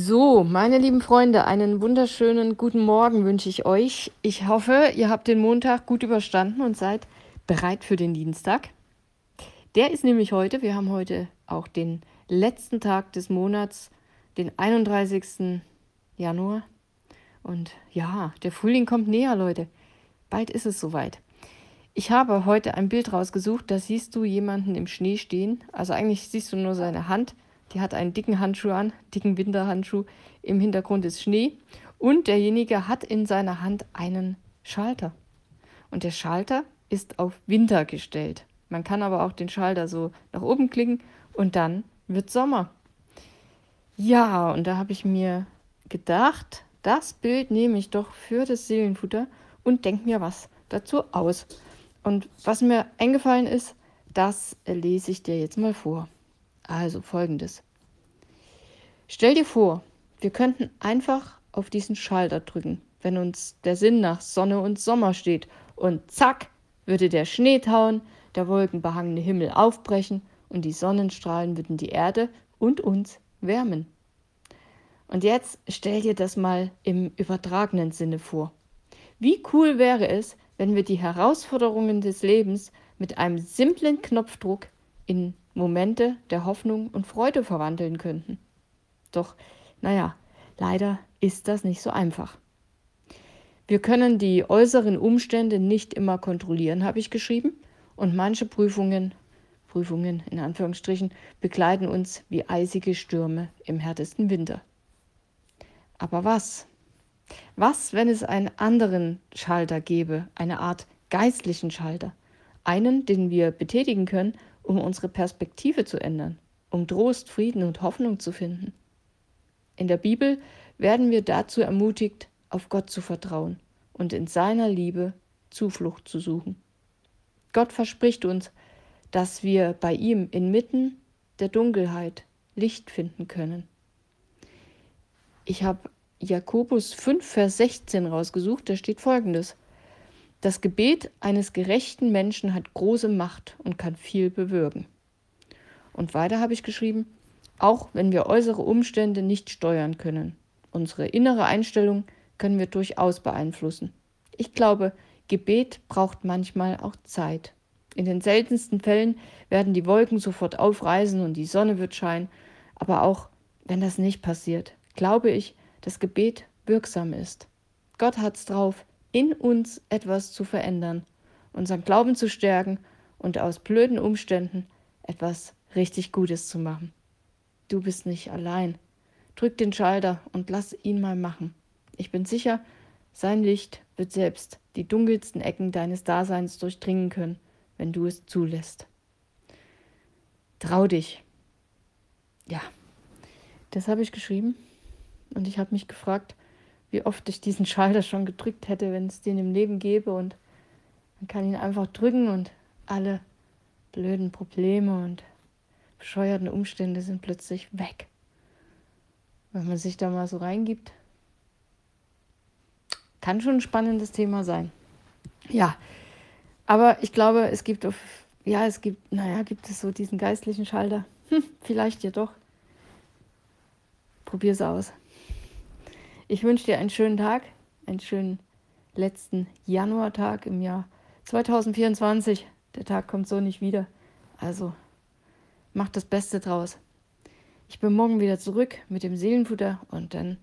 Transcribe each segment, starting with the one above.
So, meine lieben Freunde, einen wunderschönen guten Morgen wünsche ich euch. Ich hoffe, ihr habt den Montag gut überstanden und seid bereit für den Dienstag. Der ist nämlich heute, wir haben heute auch den letzten Tag des Monats, den 31. Januar. Und ja, der Frühling kommt näher, Leute. Bald ist es soweit. Ich habe heute ein Bild rausgesucht, da siehst du jemanden im Schnee stehen. Also eigentlich siehst du nur seine Hand. Die hat einen dicken Handschuh an, dicken Winterhandschuh. Im Hintergrund ist Schnee. Und derjenige hat in seiner Hand einen Schalter. Und der Schalter ist auf Winter gestellt. Man kann aber auch den Schalter so nach oben klicken und dann wird Sommer. Ja, und da habe ich mir gedacht, das Bild nehme ich doch für das Seelenfutter und denke mir was dazu aus. Und was mir eingefallen ist, das lese ich dir jetzt mal vor. Also folgendes. Stell dir vor, wir könnten einfach auf diesen Schalter drücken, wenn uns der Sinn nach Sonne und Sommer steht. Und zack, würde der Schnee tauen, der wolkenbehangene Himmel aufbrechen und die Sonnenstrahlen würden die Erde und uns wärmen. Und jetzt stell dir das mal im übertragenen Sinne vor. Wie cool wäre es, wenn wir die Herausforderungen des Lebens mit einem simplen Knopfdruck in Momente der Hoffnung und Freude verwandeln könnten. Doch, naja, leider ist das nicht so einfach. Wir können die äußeren Umstände nicht immer kontrollieren, habe ich geschrieben, und manche Prüfungen, Prüfungen in Anführungsstrichen, begleiten uns wie eisige Stürme im härtesten Winter. Aber was, was, wenn es einen anderen Schalter gäbe, eine Art geistlichen Schalter? Einen, den wir betätigen können, um unsere Perspektive zu ändern, um Trost, Frieden und Hoffnung zu finden. In der Bibel werden wir dazu ermutigt, auf Gott zu vertrauen und in seiner Liebe Zuflucht zu suchen. Gott verspricht uns, dass wir bei ihm inmitten der Dunkelheit Licht finden können. Ich habe Jakobus 5, Vers 16 rausgesucht, da steht folgendes. Das Gebet eines gerechten Menschen hat große Macht und kann viel bewirken. Und weiter habe ich geschrieben, auch wenn wir äußere Umstände nicht steuern können, unsere innere Einstellung können wir durchaus beeinflussen. Ich glaube, Gebet braucht manchmal auch Zeit. In den seltensten Fällen werden die Wolken sofort aufreisen und die Sonne wird scheinen, aber auch wenn das nicht passiert, glaube ich, das Gebet wirksam ist. Gott hat's drauf, in uns etwas zu verändern, unseren Glauben zu stärken und aus blöden Umständen etwas richtig Gutes zu machen. Du bist nicht allein. Drück den Schalter und lass ihn mal machen. Ich bin sicher, sein Licht wird selbst die dunkelsten Ecken deines Daseins durchdringen können, wenn du es zulässt. Trau dich. Ja, das habe ich geschrieben. Und ich habe mich gefragt, wie oft ich diesen Schalter schon gedrückt hätte, wenn es den im Leben gäbe. Und man kann ihn einfach drücken und alle blöden Probleme und bescheuerten Umstände sind plötzlich weg. Wenn man sich da mal so reingibt, kann schon ein spannendes Thema sein. Ja, aber ich glaube, es gibt auf, ja, es gibt, naja, gibt es so diesen geistlichen Schalter. Hm, vielleicht ja doch. Probier's aus. Ich wünsche dir einen schönen Tag, einen schönen letzten Januartag im Jahr 2024. Der Tag kommt so nicht wieder. Also mach das Beste draus. Ich bin morgen wieder zurück mit dem Seelenfutter und dann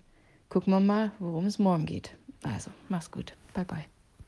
gucken wir mal, worum es morgen geht. Also, mach's gut. Bye bye.